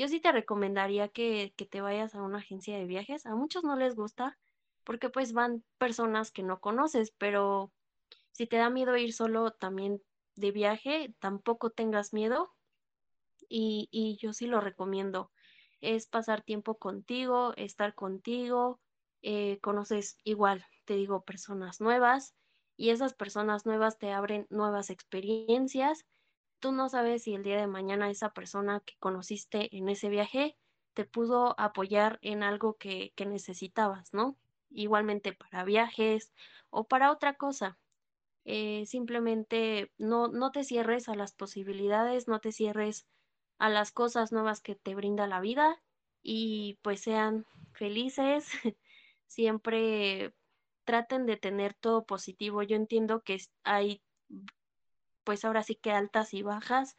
yo sí te recomendaría que, que te vayas a una agencia de viajes. A muchos no les gusta porque pues van personas que no conoces, pero si te da miedo ir solo también de viaje, tampoco tengas miedo y, y yo sí lo recomiendo. Es pasar tiempo contigo, estar contigo, eh, conoces igual, te digo, personas nuevas y esas personas nuevas te abren nuevas experiencias tú no sabes si el día de mañana esa persona que conociste en ese viaje te pudo apoyar en algo que, necesitabas, ¿no? Igualmente para viajes o para otra cosa. Eh, simplemente no, no te cierres a las posibilidades, no te cierres a las cosas nuevas que te brinda la vida y pues sean felices, siempre traten de tener todo positivo. Yo entiendo que hay pues ahora sí que altas y bajas.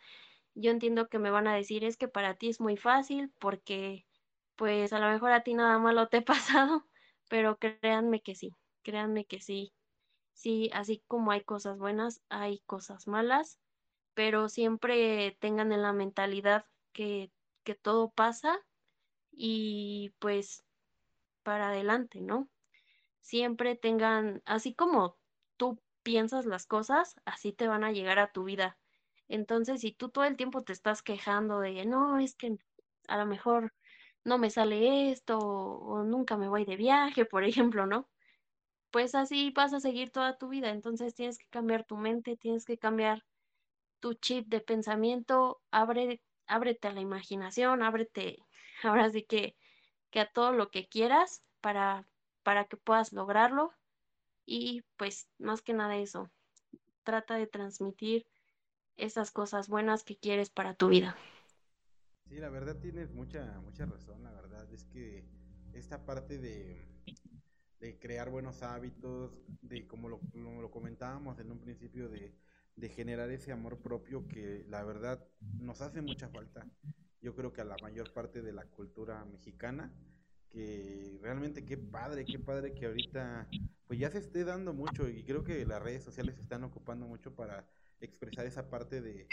Yo entiendo que me van a decir es que para ti es muy fácil porque pues a lo mejor a ti nada malo te ha pasado, pero créanme que sí, créanme que sí. Sí, así como hay cosas buenas, hay cosas malas, pero siempre tengan en la mentalidad que, que todo pasa y pues para adelante, ¿no? Siempre tengan, así como piensas las cosas, así te van a llegar a tu vida. Entonces, si tú todo el tiempo te estás quejando de, no, es que a lo mejor no me sale esto o, nunca me voy de viaje, por ejemplo, ¿no? Pues así vas a seguir toda tu vida. Entonces tienes que cambiar tu mente, tienes que cambiar tu chip de pensamiento, abre, ábrete a la imaginación, ábrete, ahora sí que, que a todo lo que quieras para, para que puedas lograrlo y pues más que nada eso, trata de transmitir esas cosas buenas que quieres para tu vida. Sí, la verdad tienes mucha, mucha razón, la verdad es que esta parte de, de crear buenos hábitos, de como lo, lo comentábamos en un principio, de, de generar ese amor propio que la verdad nos hace mucha falta. Yo creo que a la mayor parte de la cultura mexicana, que realmente qué padre, qué padre que ahorita pues ya se esté dando mucho y creo que las redes sociales se están ocupando mucho para expresar esa parte de,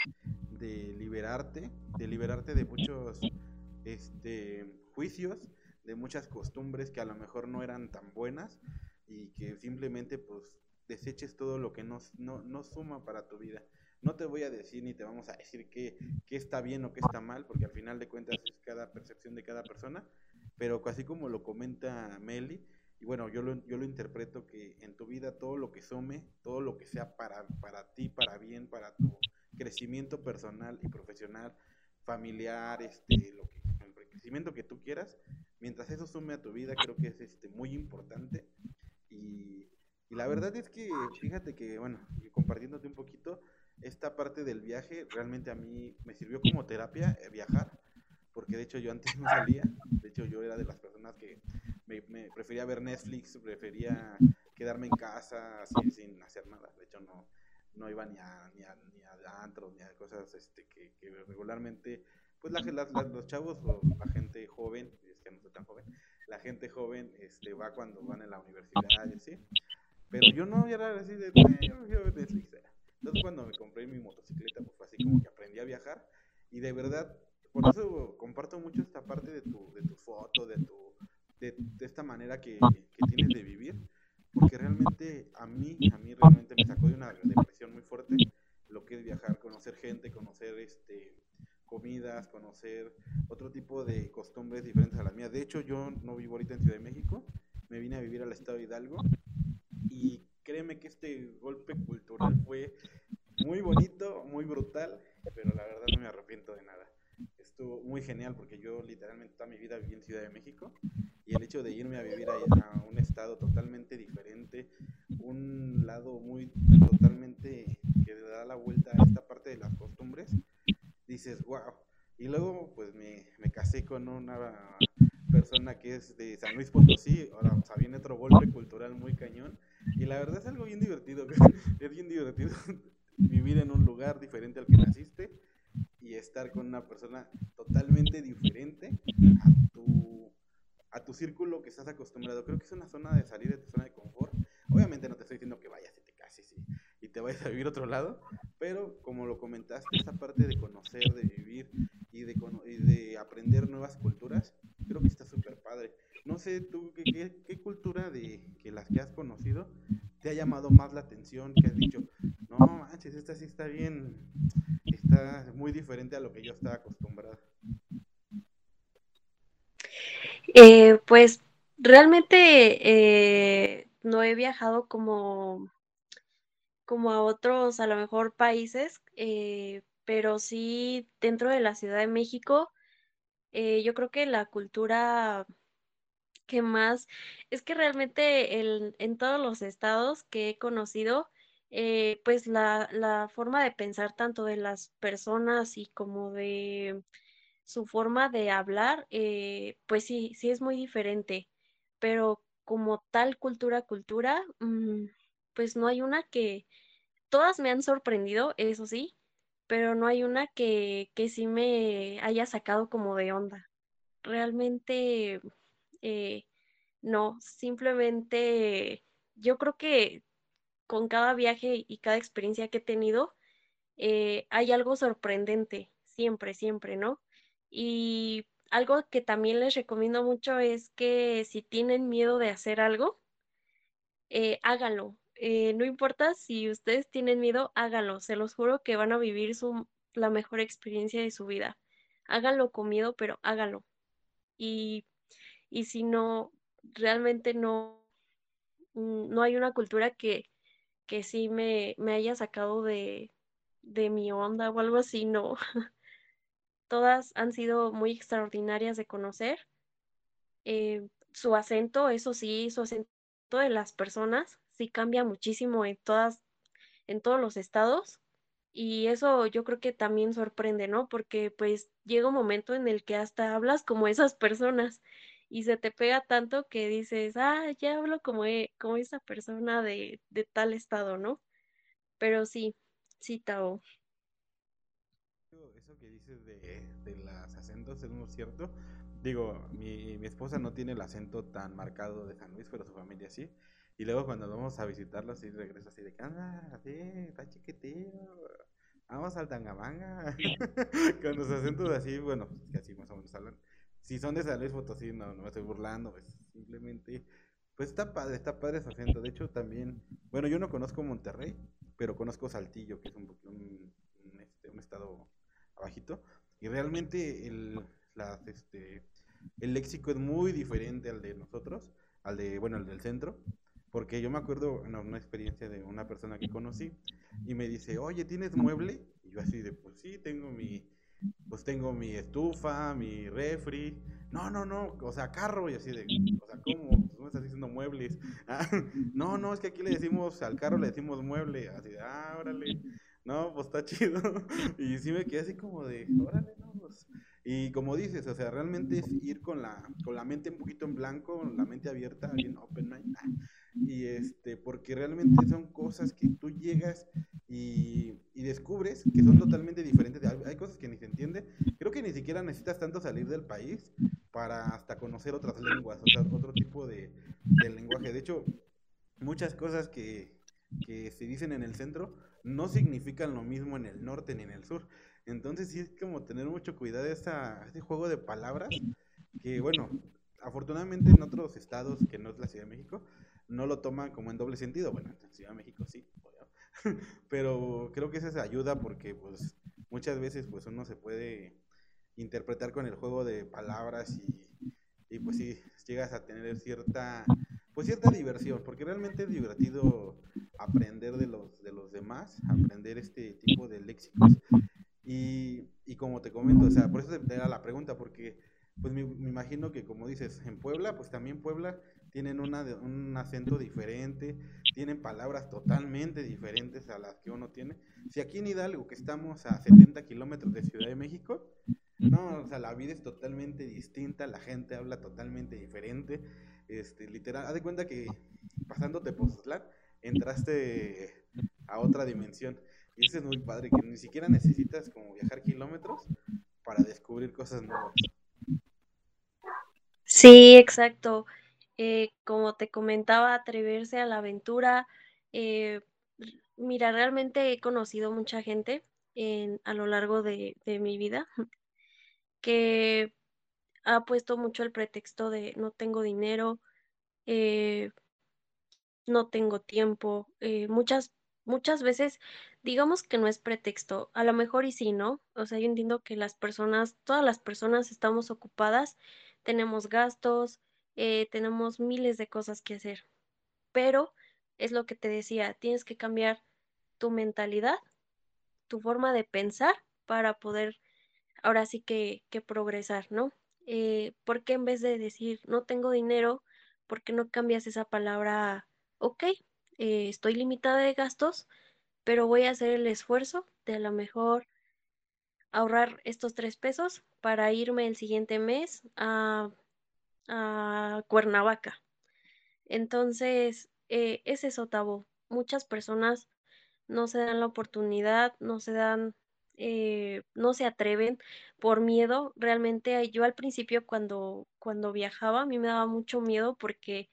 de liberarte, de liberarte de muchos este, juicios, de muchas costumbres que a lo mejor no eran tan buenas y que simplemente pues deseches todo lo que no, no, suma para tu vida. No te voy a decir ni te vamos a decir qué, qué está bien o qué está mal, porque al final de cuentas es cada percepción de cada persona, pero así como lo comenta Meli, y bueno, yo lo, yo lo interpreto que en tu vida todo lo que sume, todo lo que sea para, para ti, para bien, para tu crecimiento personal y profesional, familiar, este, lo que, el crecimiento que tú quieras, mientras eso sume a tu vida, creo que es este, muy importante. Y, y la verdad es que, fíjate que, bueno, compartiéndote un poquito, esta parte del viaje realmente a mí me sirvió como terapia eh, viajar, porque de hecho yo antes no salía, de hecho yo era de las personas que me, prefería ver Netflix, prefería quedarme en casa así, sin hacer nada. De hecho, no, no iba ni a, ni a, ni a antros, ni a cosas este, que, que regularmente, pues la, los chavos o la gente joven, es que no soy tan joven, la gente joven este, va cuando van a la universidad y así. Pero yo no era así de, yo Netflix Entonces cuando me compré mi motocicleta, pues fue así como que aprendí a viajar y de verdad, por eso comparto mucho esta parte de tu, de tu foto, de tu de, esta manera que, tienes de vivir, porque realmente a mí, a mí realmente me sacó de una depresión muy fuerte lo que es viajar, conocer gente, conocer este comidas, conocer otro tipo de costumbres diferentes a las mías. De hecho, yo no vivo ahorita en Ciudad de México, me vine a vivir al estado de Hidalgo y créeme que este golpe cultural fue muy bonito, muy brutal, pero la verdad no me arrepiento de nada. Estuvo muy genial porque yo literalmente toda mi vida viví en Ciudad de México y el hecho de irme a vivir a, un estado totalmente diferente, un lado muy totalmente que le da la vuelta a esta parte de las costumbres, dices, wow. Y luego pues me, me casé con una persona que es de San Luis Potosí, ahora viene otro golpe cultural muy cañón, y la verdad es algo bien divertido, es bien divertido vivir en un lugar diferente al que naciste y estar con una persona totalmente diferente a tu a tu círculo que estás acostumbrado. Creo que es una zona de salir de tu zona de confort. Obviamente no te estoy diciendo que vayas y te cases y, te vayas a vivir a otro lado, pero como lo comentaste, esta parte de conocer, de vivir y de, de aprender nuevas culturas, creo que está súper padre. No sé, tú, ¿qué, qué, cultura de que las que has conocido te ha llamado más la atención? Que has dicho, no manches, esta sí está bien, está muy diferente a lo que yo estaba acostumbrado. Eh, pues realmente eh, no he viajado como, como a otros, a lo mejor, países, eh, pero sí dentro de la Ciudad de México, yo creo que la cultura que más, es que realmente el, en todos los estados que he conocido, pues la, la forma de pensar tanto de las personas y como de su forma de hablar, eh, pues sí, sí es muy diferente, pero como tal cultura, cultura, mm, pues no hay una que, todas me han sorprendido, eso sí, pero no hay una que, que sí me haya sacado como de onda. Realmente, eh, no, simplemente yo creo que con cada viaje y cada experiencia que he tenido, eh, hay algo sorprendente, siempre, siempre, ¿no? Y algo que también les recomiendo mucho es que si tienen miedo de hacer algo, eh, háganlo. Eh, no importa si ustedes tienen miedo, háganlo. Se los juro que van a vivir su, la mejor experiencia de su vida. Háganlo con miedo, pero háganlo. Y, y si no, realmente no, mm, no hay una cultura que, que sí me, me haya sacado de, de mi onda o algo así, no. Todas han sido muy extraordinarias de conocer. Eh, su acento, eso sí, su acento de las personas sí cambia muchísimo en todas, en todos los estados. y eso yo creo que también sorprende, ¿no? Porque pues llega un momento en el que hasta hablas como esas personas y se te pega tanto que dices, ah, ya hablo como, e, como esa persona de, de tal estado, ¿no? Pero sí, sí, Tao. Eso que dices de, de los acentos es muy cierto. Digo, mi, mi esposa no tiene el acento tan marcado de San Luis, pero su familia sí. Y luego cuando vamos a visitarlo, así regresa así de que, anda, así, está chiquitito, vamos al Tangamanga. Con los acentos así, bueno, que así más o menos hablan. Si son de San Luis Potosí, no, no me estoy burlando, pues simplemente, pues está padre, está padre su acento. De hecho, también, bueno, yo no conozco Monterrey, pero conozco Saltillo, que es un, un, un, este, un estado abajito. Y realmente el, las, este, el léxico es muy diferente al de nosotros, al de, bueno, al del centro. Porque yo me acuerdo en una experiencia de una persona que conocí y me dice, oye, ¿tienes mueble? Y yo así de, pues sí, tengo mi, pues tengo mi estufa, mi refri. No, no, no, o sea, carro y así de, o sea, ¿cómo? Pues me estás diciendo muebles. Ah, no, no, es que aquí le decimos, al carro le decimos mueble. Así de, ah, órale. No, pues está chido. Y sí me quedé así como de, órale, no, pues. Y como dices, o sea, realmente es ir con la, con la mente un poquito en blanco, la mente abierta, bien open mind. Ah, y este, porque realmente son cosas que tú llegas y, descubres que son totalmente diferentes. Hay cosas que ni se entiende. Creo que ni siquiera necesitas tanto salir del país para hasta conocer otras lenguas, o sea, otro tipo de, lenguaje. De hecho, muchas cosas que, que se dicen en el centro no significan lo mismo en el norte ni en el sur. Entonces sí es como tener mucho cuidado esa, ese juego de palabras que, bueno, afortunadamente en otros estados que no es la Ciudad de México, no lo toman como en doble sentido. Bueno, en Ciudad de México sí, pero creo que eso se ayuda porque pues muchas veces pues uno se puede interpretar con el juego de palabras y, y pues sí, llegas a tener cierta pues cierta diversión, porque realmente es divertido aprender de los, de los demás, aprender este tipo de léxicos. Y, y como te comento, o sea, por eso te era la pregunta, porque pues me, me, imagino que como dices, en Puebla, pues también Puebla tienen una, un acento diferente, tienen palabras totalmente diferentes a las que uno tiene. Si aquí en Hidalgo, que estamos a 70 kilómetros de Ciudad de México, no, o sea, la vida es totalmente distinta, la gente habla totalmente diferente, este, literal, haz de cuenta que pasándote por Poztlán, entraste a otra dimensión. Y eso es muy padre, que ni siquiera necesitas como viajar kilómetros para descubrir cosas nuevas. Sí, exacto. Eh, como te comentaba, atreverse a la aventura. Eh, mira, realmente he conocido mucha gente en, a lo largo de, mi vida que ha puesto mucho el pretexto de no tengo dinero, eh, no tengo tiempo. muchas, muchas veces, digamos que no es pretexto, a lo mejor y sí, ¿no? O sea, yo entiendo que las personas, todas las personas estamos ocupadas, tenemos gastos, eh, tenemos miles de cosas que hacer, pero es lo que te decía, tienes que cambiar tu mentalidad, tu forma de pensar para poder ahora sí que, que progresar, ¿no? Eh, ¿Por qué en vez de decir no tengo dinero, por qué no cambias esa palabra, ok, eh, estoy limitada de gastos, pero voy a hacer el esfuerzo de a lo mejor ahorrar estos tres pesos para irme el siguiente mes a a Cuernavaca. Entonces, eh, es eso, Tabo. Muchas personas no se dan la oportunidad, no se dan, eh, no se atreven por miedo. Realmente yo al principio cuando, cuando viajaba, a mí me daba mucho miedo porque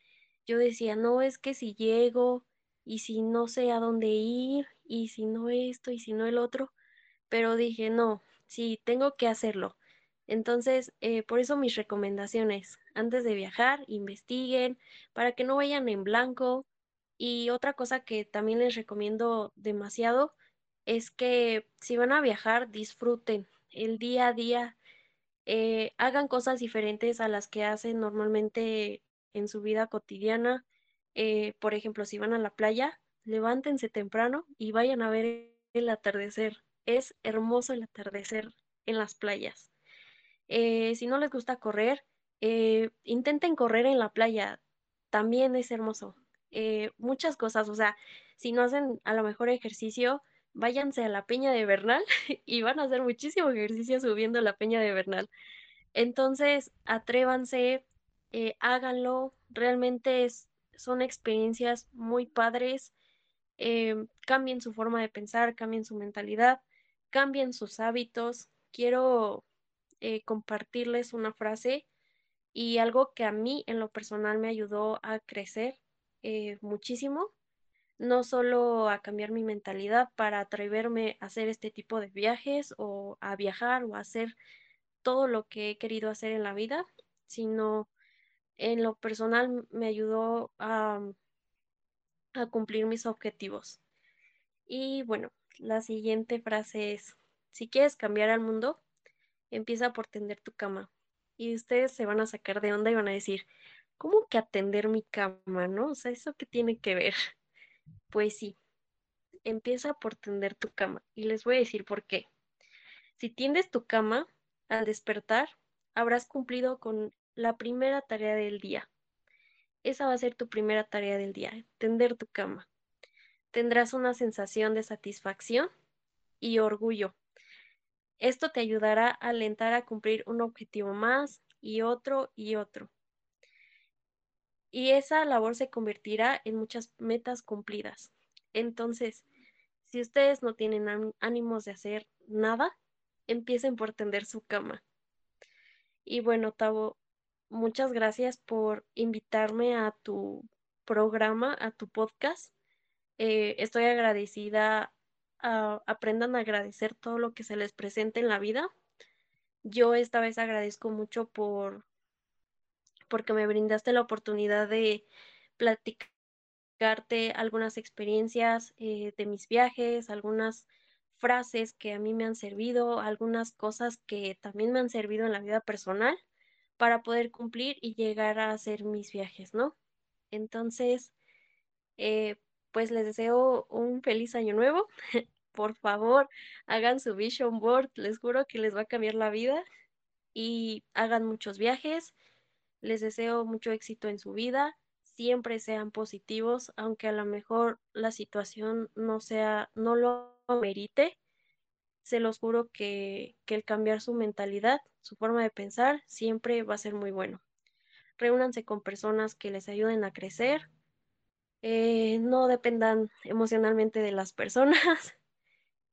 yo decía, no, es que si llego y si no sé a dónde ir y si no esto y si no el otro, pero dije, no, sí, tengo que hacerlo. Entonces, eh, por eso mis recomendaciones, antes de viajar, investiguen para que no vayan en blanco. Y otra cosa que también les recomiendo demasiado es que si van a viajar, disfruten el día a día, eh, hagan cosas diferentes a las que hacen normalmente en su vida cotidiana. Eh, por ejemplo, si van a la playa, levántense temprano y vayan a ver el atardecer. Es hermoso el atardecer en las playas. Eh, si no les gusta correr, intenten correr en la playa, también es hermoso. Muchas cosas, o sea, si no hacen a lo mejor ejercicio, váyanse a la Peña de Bernal y van a hacer muchísimo ejercicio subiendo la Peña de Bernal. Entonces, atrévanse, eh, háganlo, realmente son experiencias muy padres, em, cambien su forma de pensar, cambien su mentalidad, cambien sus hábitos. Quiero eh, compartirles una frase y algo que a mí en lo personal me ayudó a crecer eh, muchísimo, no solo a cambiar mi mentalidad para atreverme a hacer este tipo de viajes o a viajar o a hacer todo lo que he querido hacer en la vida, sino en lo personal me ayudó a, a cumplir mis objetivos. Y bueno, la siguiente frase es, si quieres cambiar al mundo, empieza por tender tu cama. Y ustedes se van a sacar de onda y van a decir, ¿cómo que atender mi cama, no? O sea, ¿eso qué tiene que ver? Pues sí, empieza por tender tu cama. Y les voy a decir por qué. Si tiendes tu cama, al despertar, habrás cumplido con la primera tarea del día. Esa va a ser tu primera tarea del día, tender tu cama. Tendrás una sensación de satisfacción y orgullo. Esto te ayudará a alentar a cumplir un objetivo más y otro y otro. Y esa labor se convertirá en muchas metas cumplidas. Entonces, si ustedes no tienen ánimos de hacer nada, empiecen por tender su cama. Y bueno, Tavo, muchas gracias por invitarme a tu programa, a tu podcast. Eh, estoy agradecida. aprendan a agradecer todo lo que se les presente en la vida. Yo esta vez agradezco mucho por porque me brindaste la oportunidad de platicarte algunas experiencias eh, de mis viajes, algunas frases que a mí me han servido, algunas cosas que también me han servido en la vida personal para poder cumplir y llegar a hacer mis viajes, ¿no? Entonces, eh, pues les deseo un feliz año nuevo. Por favor, hagan su vision board, les juro que les va a cambiar la vida y hagan muchos viajes. Les deseo mucho éxito en su vida, siempre sean positivos, aunque a lo mejor la situación no sea, no lo merite, se los juro que, el cambiar su mentalidad, su forma de pensar, siempre va a ser muy bueno. Reúnanse con personas que les ayuden a crecer, eh, no dependan emocionalmente de las personas,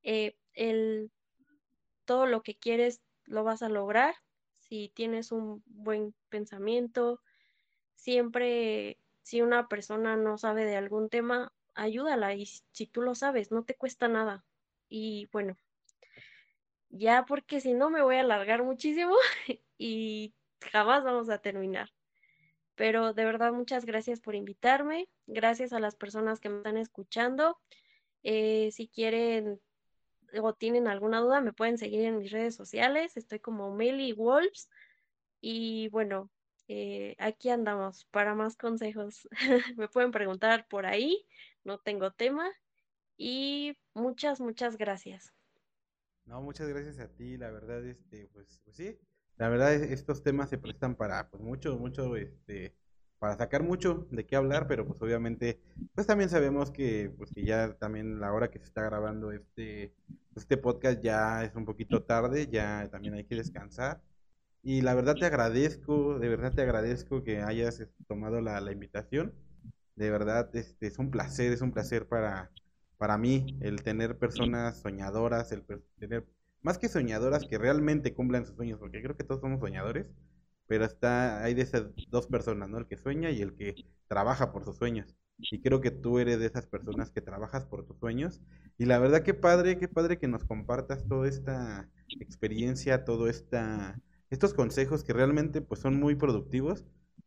eh, el, todo lo que quieres lo vas a lograr si tienes un buen pensamiento, siempre si una persona no sabe de algún tema, ayúdala y si tú lo sabes, no te cuesta nada. Y bueno, ya porque si no me voy a alargar muchísimo y jamás vamos a terminar. Pero de verdad, muchas gracias por invitarme. Gracias a las personas que me están escuchando. Eh, si quieren o tienen alguna duda, me pueden seguir en mis redes sociales. Estoy como Meli Wolves. Y bueno, eh, aquí andamos para más consejos. Me pueden preguntar por ahí, no tengo tema. Y muchas, muchas gracias. No, muchas gracias a ti, la verdad, este, pues, pues sí, la verdad estos temas se prestan para, pues mucho, mucho, este, para sacar mucho de qué hablar, pero pues obviamente, pues también sabemos que, pues que ya también la hora que se está grabando este, este podcast ya es un poquito tarde, ya también hay que descansar. Y la verdad te agradezco, de verdad te agradezco que hayas este, tomado la, invitación. De verdad, este, es un placer, es un placer para, para mí el tener personas soñadoras, el tener más que soñadoras que realmente cumplan sus sueños, porque creo que todos somos soñadores, pero está hay de esas dos personas, ¿no? El que sueña y el que trabaja por sus sueños. Y creo que tú eres de esas personas que trabajas por tus sueños. Y la verdad qué padre, qué padre que nos compartas toda esta experiencia, todo esta estos consejos que realmente pues son muy productivos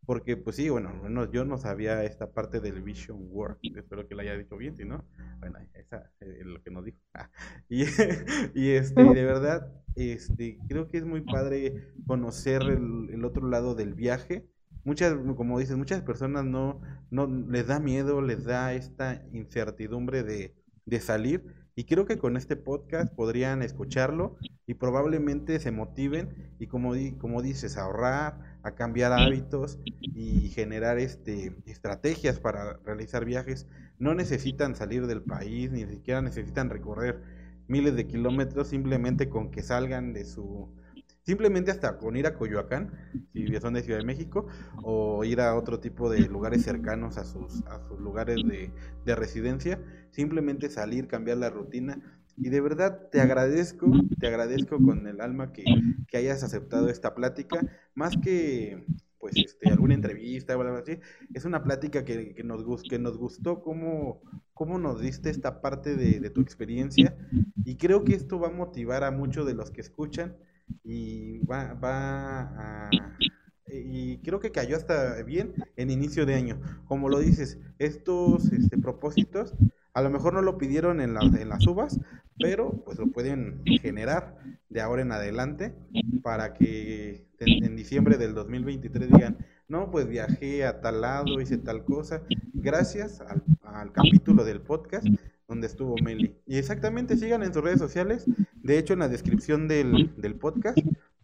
porque pues sí, bueno, yo no sabía esta parte del Vision Work, espero que lo haya dicho bien, si no, bueno, esa es lo que nos dijo. y, y, este, de verdad, este, creo que es muy padre conocer el, el, otro lado del viaje. Muchas, como dices, muchas personas no, no les da miedo, les da esta incertidumbre de de salir y creo que con este podcast podrían escucharlo y probablemente se motiven y como, como dices, ahorrar, a cambiar hábitos y generar este, estrategias para realizar viajes. No necesitan salir del país, ni siquiera necesitan recorrer miles de kilómetros, simplemente con que salgan de su Simplemente hasta con ir a Coyoacán, si son de Ciudad de México, o ir a otro tipo de lugares cercanos a sus, a sus lugares de, residencia, simplemente salir, cambiar la rutina. Y de verdad te agradezco, te agradezco con el alma que, hayas aceptado esta plática, más que pues este, alguna entrevista o algo así, es una plática que, que, nos, que nos gustó cómo, cómo nos diste esta parte de, de tu experiencia y creo que esto va a motivar a muchos de los que escuchan y va, va a, y creo que cayó hasta bien en inicio de año. Como lo dices, estos este, propósitos a lo mejor no lo pidieron en, en las uvas, pero pues lo pueden generar de ahora en adelante para que en, diciembre del 2023 digan, no, pues viajé a tal lado, hice tal cosa, gracias al, al capítulo del podcast donde estuvo Meli. Y exactamente, sigan en sus redes sociales. De hecho, en la descripción del, podcast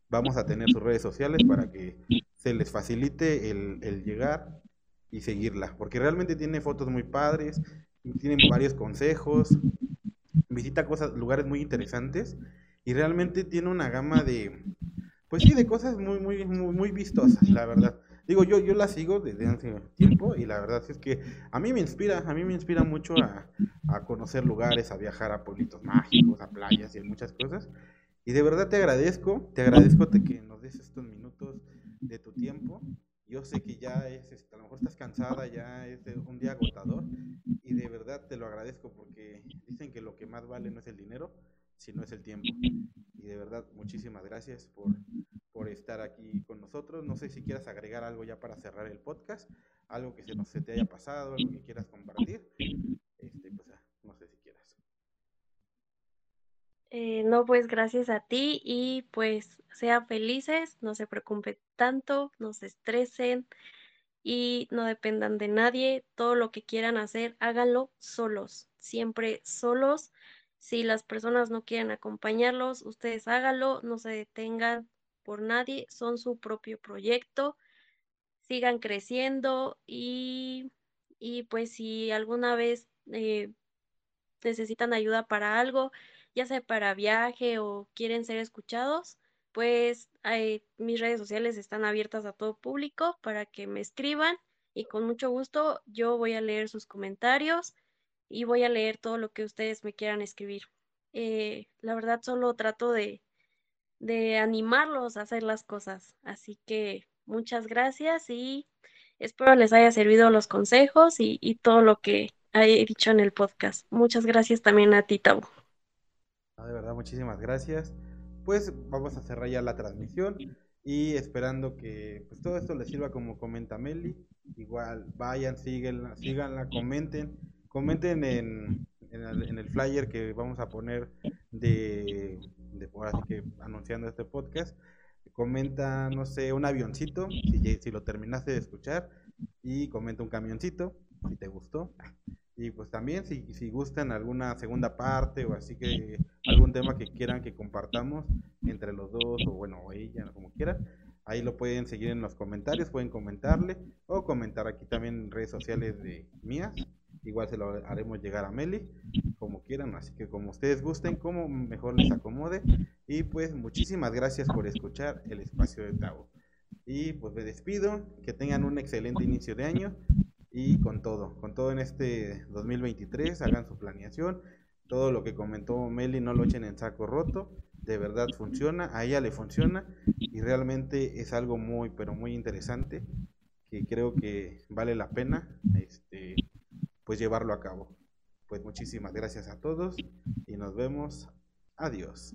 vamos a tener sus redes sociales para que se les facilite el, llegar y seguirla. Porque realmente tiene fotos muy padres, tiene varios consejos, visita cosas, lugares muy interesantes y realmente tiene una gama de, pues sí, de cosas muy, muy, muy, muy vistosas, la verdad. Digo, yo, yo la sigo desde hace tiempo y la verdad es que a mí me inspira, a mí me inspira mucho a, conocer lugares, a viajar a pueblitos mágicos, a playas y a muchas cosas. Y de verdad te agradezco, te agradezco que nos des estos minutos de tu tiempo. Yo sé que ya es, a lo mejor estás cansada, ya es un día agotador y de verdad te lo agradezco porque dicen que lo que más vale no es el dinero, sino es el tiempo. Y de verdad, muchísimas gracias por, por estar aquí con nosotros. No sé si quieras agregar algo ya para cerrar el podcast, algo que se, no, se te haya pasado, algo que quieras compartir. Este, pues, no sé si quieras. Eh, no, pues gracias a ti y pues sean felices, no se preocupen tanto, no se estresen y no dependan de nadie. Todo lo que quieran hacer, háganlo solos, siempre solos. Si las personas no quieren acompañarlos, ustedes háganlo, no se detengan, por nadie, son su propio proyecto, sigan creciendo y, y pues si alguna vez eh, necesitan ayuda para algo, ya sea para viaje o quieren ser escuchados, pues eh, mis redes sociales están abiertas a todo público para que me escriban y con mucho gusto yo voy a leer sus comentarios y voy a leer todo lo que ustedes me quieran escribir. Eh, la verdad solo trato de, de animarlos a hacer las cosas. Así que muchas gracias y espero les haya servido los consejos y, todo lo que he dicho en el podcast. Muchas gracias también a ti, Tabo. de verdad, muchísimas gracias. Pues vamos a cerrar ya la transmisión y esperando que pues todo esto les sirva como comenta Meli. Igual vayan, síganla, síganla comenten, comenten en, en el flyer que vamos a poner de de por así que anunciando este podcast, comenta, no sé, un avioncito, si, si lo terminaste de escuchar, y comenta un camioncito, si te gustó. Y pues también si, si gustan alguna segunda parte o así que algún tema que quieran que compartamos entre los dos o bueno, o ella, como quieran, ahí lo pueden seguir en los comentarios, pueden comentarle o comentar aquí también en redes sociales de mías Igual se lo haremos llegar a Meli, como quieran, así que como ustedes gusten, como mejor les acomode. Y pues muchísimas gracias por escuchar el espacio de Tavo. Y pues me despido, que tengan un excelente inicio de año y con todo, con todo en este 2023, hagan su planeación. Todo lo que comentó Meli no lo echen en saco roto, de verdad funciona, a ella le funciona y realmente es algo muy, pero muy interesante que creo que vale la pena este, pues llevarlo a cabo. Pues muchísimas gracias a todos y nos vemos. Adiós.